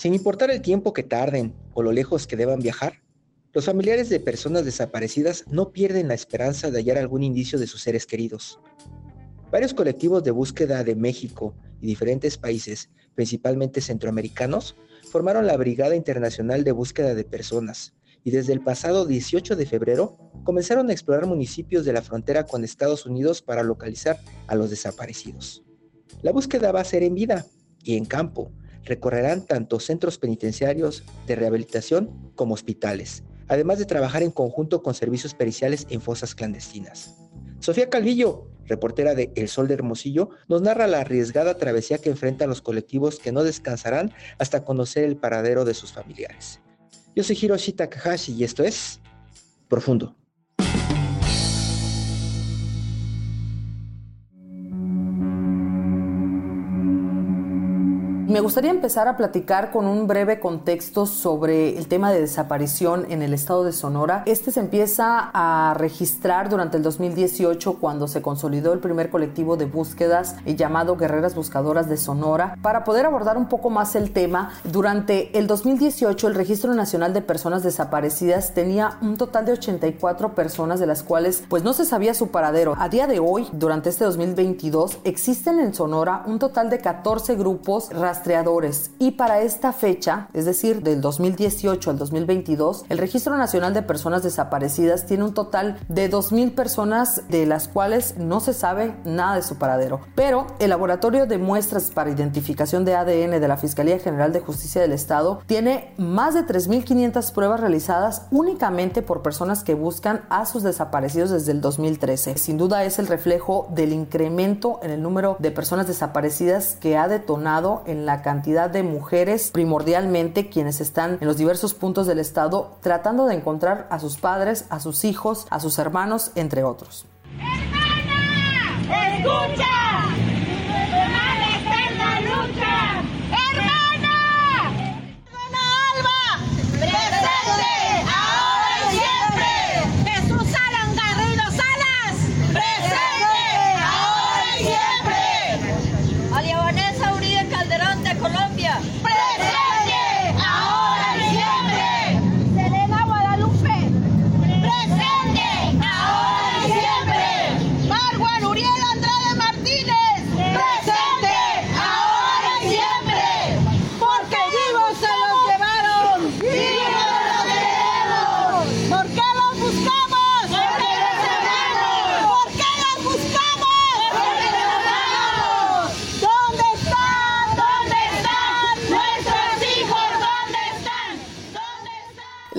Sin importar el tiempo que tarden o lo lejos que deban viajar, los familiares de personas desaparecidas no pierden la esperanza de hallar algún indicio de sus seres queridos. Varios colectivos de búsqueda de México y diferentes países, principalmente centroamericanos, formaron la Brigada Internacional de Búsqueda de Personas y desde el pasado 18 de febrero comenzaron a explorar municipios de la frontera con Estados Unidos para localizar a los desaparecidos. La búsqueda va a ser en vida y en campo. Recorrerán tanto centros penitenciarios de rehabilitación como hospitales, además de trabajar en conjunto con servicios periciales en fosas clandestinas. Sofía Calvillo, reportera de El Sol de Hermosillo, nos narra la arriesgada travesía que enfrentan los colectivos que no descansarán hasta conocer el paradero de sus familiares. Yo soy Hiroshi Takahashi y esto es Profundo. Me gustaría empezar a platicar con un breve contexto sobre el tema de desaparición en el estado de Sonora. Este se empieza a registrar durante el 2018 cuando se consolidó el primer colectivo de búsquedas llamado Guerreras Buscadoras de Sonora. Para poder abordar un poco más el tema, durante el 2018 el Registro Nacional de Personas Desaparecidas tenía un total de 84 personas de las cuales pues no se sabía su paradero. A día de hoy, durante este 2022, existen en Sonora un total de 14 grupos rastreadores y para esta fecha, es decir, del 2018 al 2022, el Registro Nacional de Personas Desaparecidas tiene un total de 2.000 personas de las cuales no se sabe nada de su paradero. Pero el Laboratorio de Muestras para Identificación de ADN de la Fiscalía General de Justicia del Estado tiene más de 3.500 pruebas realizadas únicamente por personas que buscan a sus desaparecidos desde el 2013. Sin duda es el reflejo del incremento en el número de personas desaparecidas que ha detonado en la la cantidad de mujeres, primordialmente quienes están en los diversos puntos del estado, tratando de encontrar a sus padres, a sus hijos, a sus hermanos, entre otros. ¡Hermana! ¡Escucha!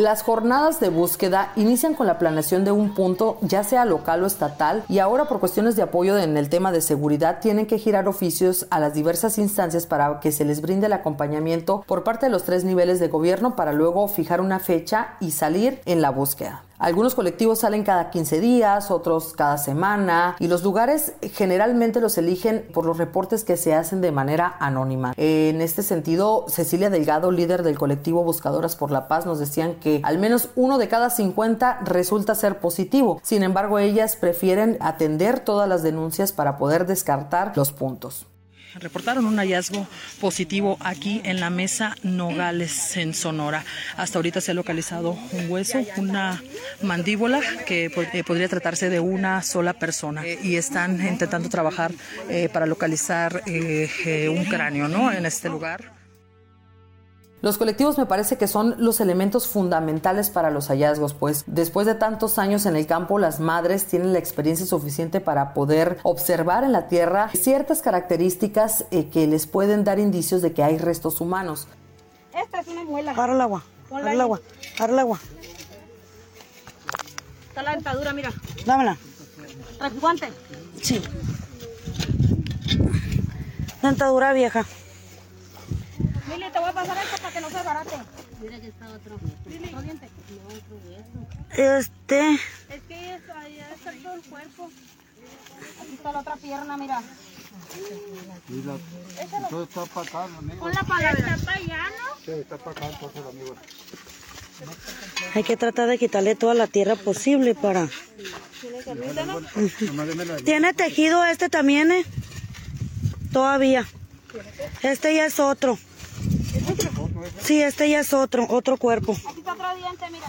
Las jornadas de búsqueda inician con la planeación de un punto, ya sea local o estatal, y ahora por cuestiones de apoyo en el tema de seguridad tienen que girar oficios a las diversas instancias para que se les brinde el acompañamiento por parte de los tres niveles de gobierno para luego fijar una fecha y salir en la búsqueda. Algunos colectivos salen cada 15 días, otros cada semana y los lugares generalmente los eligen por los reportes que se hacen de manera anónima. En este sentido, Cecilia Delgado, líder del colectivo Buscadoras por la Paz, nos decían que al menos uno de cada 50 resulta ser positivo. Sin embargo, ellas prefieren atender todas las denuncias para poder descartar los puntos reportaron un hallazgo positivo aquí en la mesa Nogales, en Sonora. Hasta ahorita se ha localizado un hueso, una mandíbula que eh, podría tratarse de una sola persona eh, y están intentando trabajar eh, para localizar un cráneo ¿no? en este lugar. Los colectivos me parece que son los elementos fundamentales para los hallazgos, pues después de tantos años en el campo, las madres tienen la experiencia suficiente para poder observar en la tierra ciertas características eh, que les pueden dar indicios de que hay restos humanos. Esta es una muela. Para el agua, para el agua, para el agua. está la dentadura, mira. Dámela. ¿Traes guante? Sí. Dentadura vieja. Mili, te voy a pasar esto para que no se barate. Mira que está otro. Mili, otro diente. Este. Es que es, ahí está todo el cuerpo. Aquí está la otra pierna, mira. Todo está para acá, amigo. Pon la palabra. Está para allá, ¿no? Sí, está para acá, entonces, amigo. Hay que tratar de quitarle toda la tierra posible para. ¿Tiene tejido este también, eh? Todavía. Este ya es otro. Sí, este ya es otro, otro cuerpo. Aquí está otro diente, mira.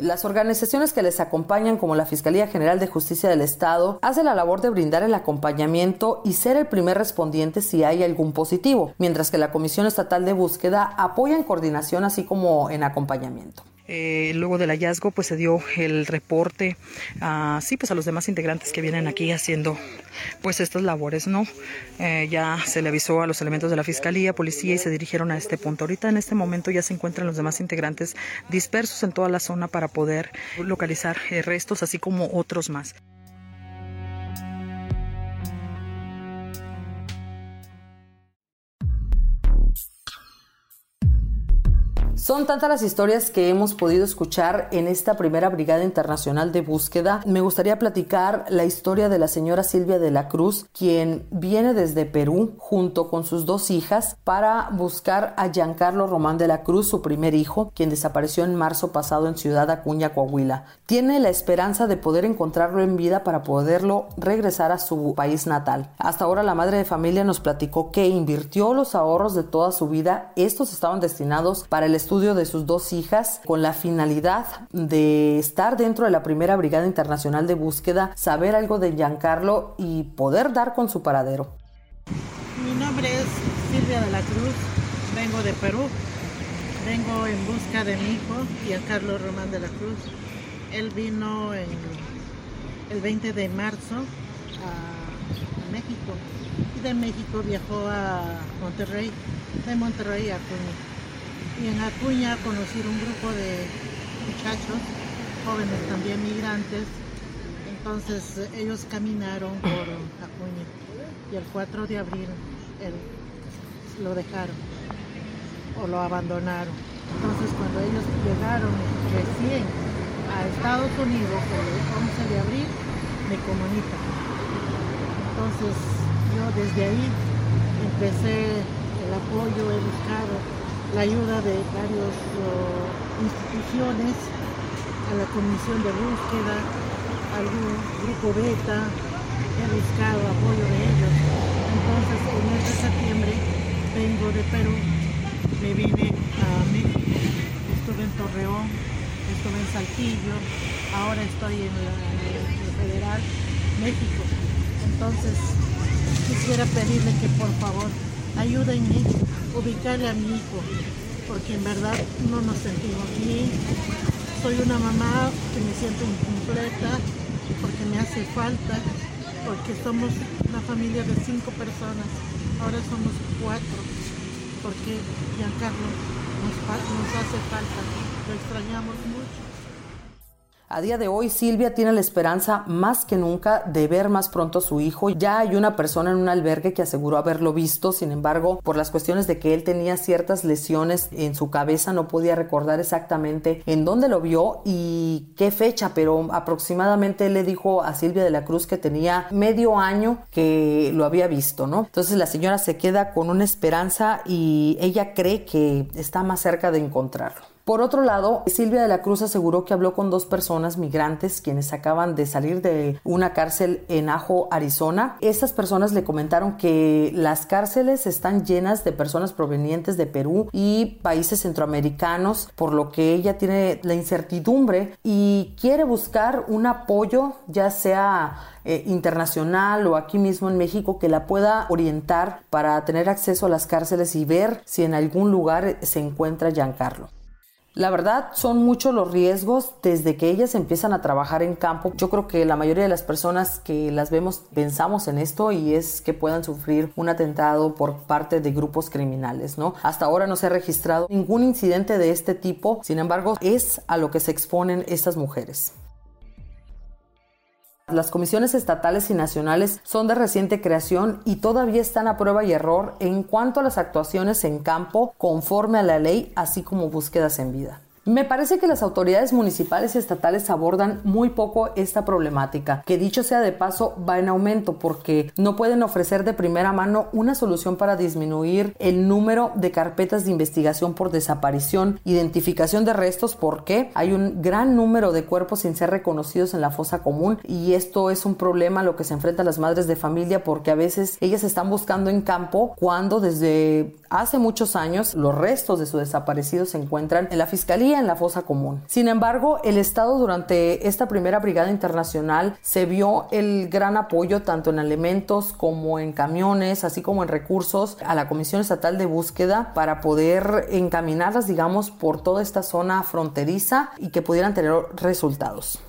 Las organizaciones que les acompañan, como la Fiscalía General de Justicia del Estado, hacen la labor de brindar el acompañamiento y ser el primer respondiente si hay algún positivo, mientras que la Comisión Estatal de Búsqueda apoya en coordinación así como en acompañamiento. Eh, luego del hallazgo, pues se dio el reporte a, sí, pues a los demás integrantes que vienen aquí haciendo pues estas labores, ¿no? Eh, ya se le avisó a los elementos de la fiscalía, policía y se dirigieron a este punto. Ahorita en este momento ya se encuentran los demás integrantes dispersos en toda la zona para poder localizar eh, restos, así como otros más. Son tantas las historias que hemos podido escuchar en esta primera Brigada Internacional de Búsqueda. Me gustaría platicar la historia de la señora Silvia de la Cruz, quien viene desde Perú junto con sus dos hijas para buscar a Giancarlo Román de la Cruz, su primer hijo, quien desapareció en marzo pasado en Ciudad Acuña, Coahuila. Tiene la esperanza de poder encontrarlo en vida para poderlo regresar a su país natal. Hasta ahora la madre de familia nos platicó que invirtió los ahorros de toda su vida. Estos estaban destinados para el estudio de sus dos hijas con la finalidad de estar dentro de la primera Brigada Internacional de Búsqueda, saber algo de Giancarlo y poder dar con su paradero. Mi nombre es Silvia de la Cruz, vengo de Perú, vengo en busca de mi hijo, Giancarlo Román de la Cruz. Él vino en el 20 de marzo a, México y de México viajó a Monterrey, de Monterrey a Acuña. Y en Acuña conocí un grupo de muchachos, jóvenes también migrantes, entonces ellos caminaron por Acuña y el 4 de abril él, lo dejaron o lo abandonaron. Entonces cuando ellos llegaron recién a Estados Unidos el 11 de abril me comunican. Entonces yo desde ahí empecé el apoyo, he buscado la ayuda de varias instituciones, a la comisión de búsqueda, algún grupo beta, he buscado apoyo de ellos. Entonces, en el mes de septiembre vengo de Perú, me vine a México, estuve en Torreón, estuve en Saltillo, ahora estoy en la, en Federal México. Entonces, quisiera pedirle que por favor ayúdenme ubicarle a mi hijo, porque en verdad no nos sentimos bien. Soy una mamá que me siento incompleta, porque me hace falta, porque somos una familia de cinco personas, ahora somos cuatro, porque Giancarlo nos, nos hace falta, lo extrañamos mucho. A día de hoy, Silvia tiene la esperanza más que nunca de ver más pronto a su hijo. Ya hay una persona en un albergue que aseguró haberlo visto, sin embargo, por las cuestiones de que él tenía ciertas lesiones en su cabeza, no podía recordar exactamente en dónde lo vio y qué fecha, pero aproximadamente le dijo a Silvia de la Cruz que tenía medio año que lo había visto, ¿no? Entonces la señora se queda con una esperanza y ella cree que está más cerca de encontrarlo. Por otro lado, Silvia de la Cruz aseguró que habló con dos personas migrantes quienes acaban de salir de una cárcel en Ajo, Arizona. Estas personas le comentaron que las cárceles están llenas de personas provenientes de Perú y países centroamericanos, por lo que ella tiene la incertidumbre y quiere buscar un apoyo, ya sea eh, internacional o aquí mismo en México, que la pueda orientar para tener acceso a las cárceles y ver si en algún lugar se encuentra Giancarlo. La verdad, son muchos los riesgos desde que ellas empiezan a trabajar en campo. Yo creo que la mayoría de las personas que las vemos pensamos en esto y es que puedan sufrir un atentado por parte de grupos criminales, ¿no? Hasta ahora no se ha registrado ningún incidente de este tipo, sin embargo, es a lo que se exponen estas mujeres. Las comisiones estatales y nacionales son de reciente creación y todavía están a prueba y error en cuanto a las actuaciones en campo conforme a la ley, así como búsquedas en vida. Me parece que las autoridades municipales y estatales abordan muy poco esta problemática, que dicho sea de paso va en aumento porque no pueden ofrecer de primera mano una solución para disminuir el número de carpetas de investigación por desaparición, identificación de restos porque hay un gran número de cuerpos sin ser reconocidos en la fosa común y esto es un problema a lo que se enfrentan las madres de familia porque a veces ellas están buscando en campo cuando desde hace muchos años los restos de sus desaparecidos se encuentran en la fiscalía en la fosa común. Sin embargo, el Estado durante esta primera brigada internacional se vio el gran apoyo tanto en elementos como en camiones, así como en recursos a la Comisión Estatal de Búsqueda para poder encaminarlas, digamos, por toda esta zona fronteriza y que pudieran tener resultados.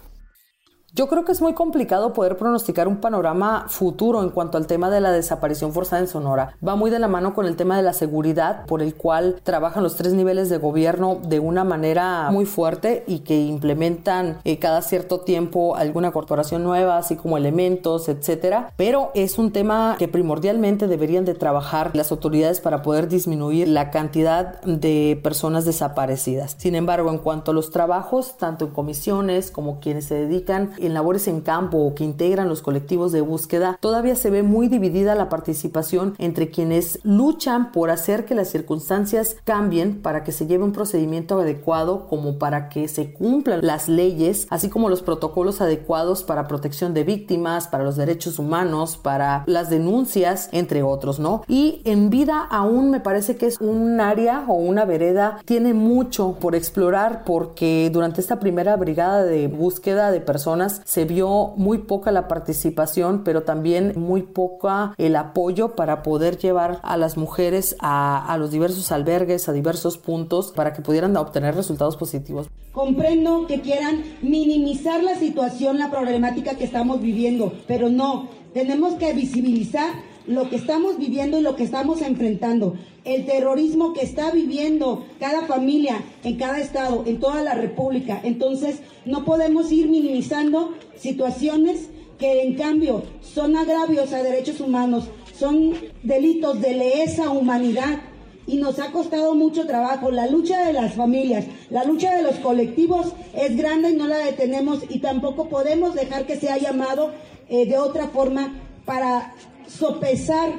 Yo creo que es muy complicado poder pronosticar un panorama futuro en cuanto al tema de la desaparición forzada en Sonora. Va muy de la mano con el tema de la seguridad, por el cual trabajan los tres niveles de gobierno de una manera muy fuerte y que implementan eh, cada cierto tiempo alguna corporación nueva, así como elementos, etcétera. Pero es un tema que primordialmente deberían de trabajar las autoridades para poder disminuir la cantidad de personas desaparecidas. Sin embargo, en cuanto a los trabajos, tanto en comisiones como quienes se dedican en labores en campo o que integran los colectivos de búsqueda, todavía se ve muy dividida la participación entre quienes luchan por hacer que las circunstancias cambien para que se lleve un procedimiento adecuado como para que se cumplan las leyes, así como los protocolos adecuados para protección de víctimas, para los derechos humanos, para las denuncias, entre otros, ¿no? Y en vida aún me parece que es un área o una vereda tiene mucho por explorar porque durante esta primera brigada de búsqueda de personas se vio muy poca la participación, pero también muy poca el apoyo para poder llevar a las mujeres a, a los diversos albergues, a diversos puntos, para que pudieran obtener resultados positivos. Comprendo que quieran minimizar la situación, la problemática que estamos viviendo, pero no, tenemos que visibilizar lo que estamos viviendo y lo que estamos enfrentando, el terrorismo que está viviendo cada familia en cada estado, en toda la República. Entonces, no podemos ir minimizando situaciones que en cambio son agravios a derechos humanos, son delitos de lesa humanidad y nos ha costado mucho trabajo. La lucha de las familias, la lucha de los colectivos es grande y no la detenemos y tampoco podemos dejar que sea llamado eh, de otra forma para sopesar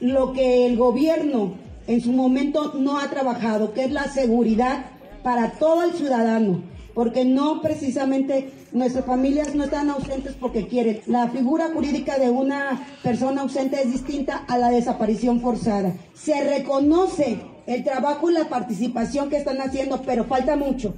lo que el gobierno en su momento no ha trabajado, que es la seguridad para todo el ciudadano, porque no precisamente nuestras familias no están ausentes porque quieren. La figura jurídica de una persona ausente es distinta a la desaparición forzada. Se reconoce el trabajo y la participación que están haciendo, pero falta mucho.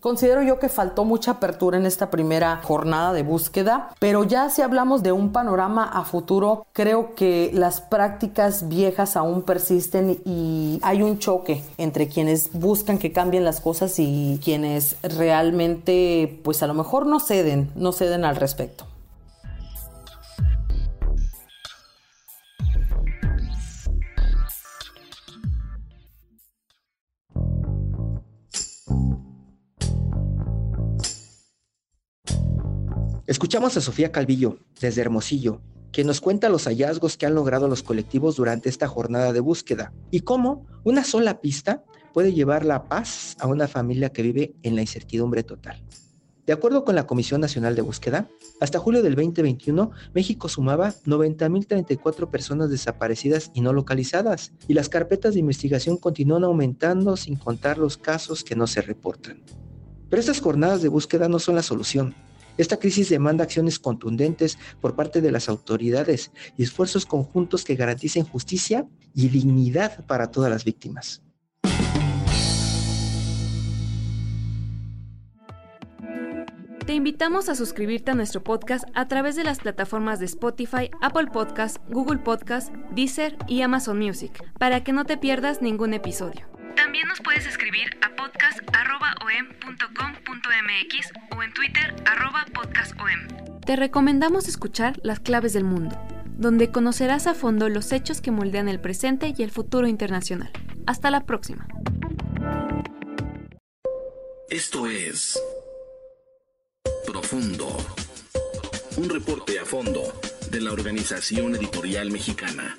Considero yo que faltó mucha apertura en esta primera jornada de búsqueda, pero ya si hablamos de un panorama a futuro, creo que las prácticas viejas aún persisten y hay un choque entre quienes buscan que cambien las cosas y quienes realmente, pues a lo mejor no ceden, no ceden al respecto. Escuchamos a Sofía Calvillo, desde Hermosillo, que nos cuenta los hallazgos que han logrado los colectivos durante esta jornada de búsqueda y cómo una sola pista puede llevar la paz a una familia que vive en la incertidumbre total. De acuerdo con la Comisión Nacional de Búsqueda, hasta julio del 2021, México sumaba 90.034 personas desaparecidas y no localizadas, y las carpetas de investigación continúan aumentando sin contar los casos que no se reportan. Pero estas jornadas de búsqueda no son la solución. Esta crisis demanda acciones contundentes por parte de las autoridades y esfuerzos conjuntos que garanticen justicia y dignidad para todas las víctimas. Te invitamos a suscribirte a nuestro podcast a través de las plataformas de Spotify, Apple Podcast, Google Podcast, Deezer y Amazon Music, para que no te pierdas ningún episodio. También nos puedes escribir a podcast.om.com.mx o en Twitter arroba podcastom. Te recomendamos escuchar Las Claves del Mundo, donde conocerás a fondo los hechos que moldean el presente y el futuro internacional. Hasta la próxima. Esto es Profundo. Un reporte a fondo de la Organización Editorial Mexicana.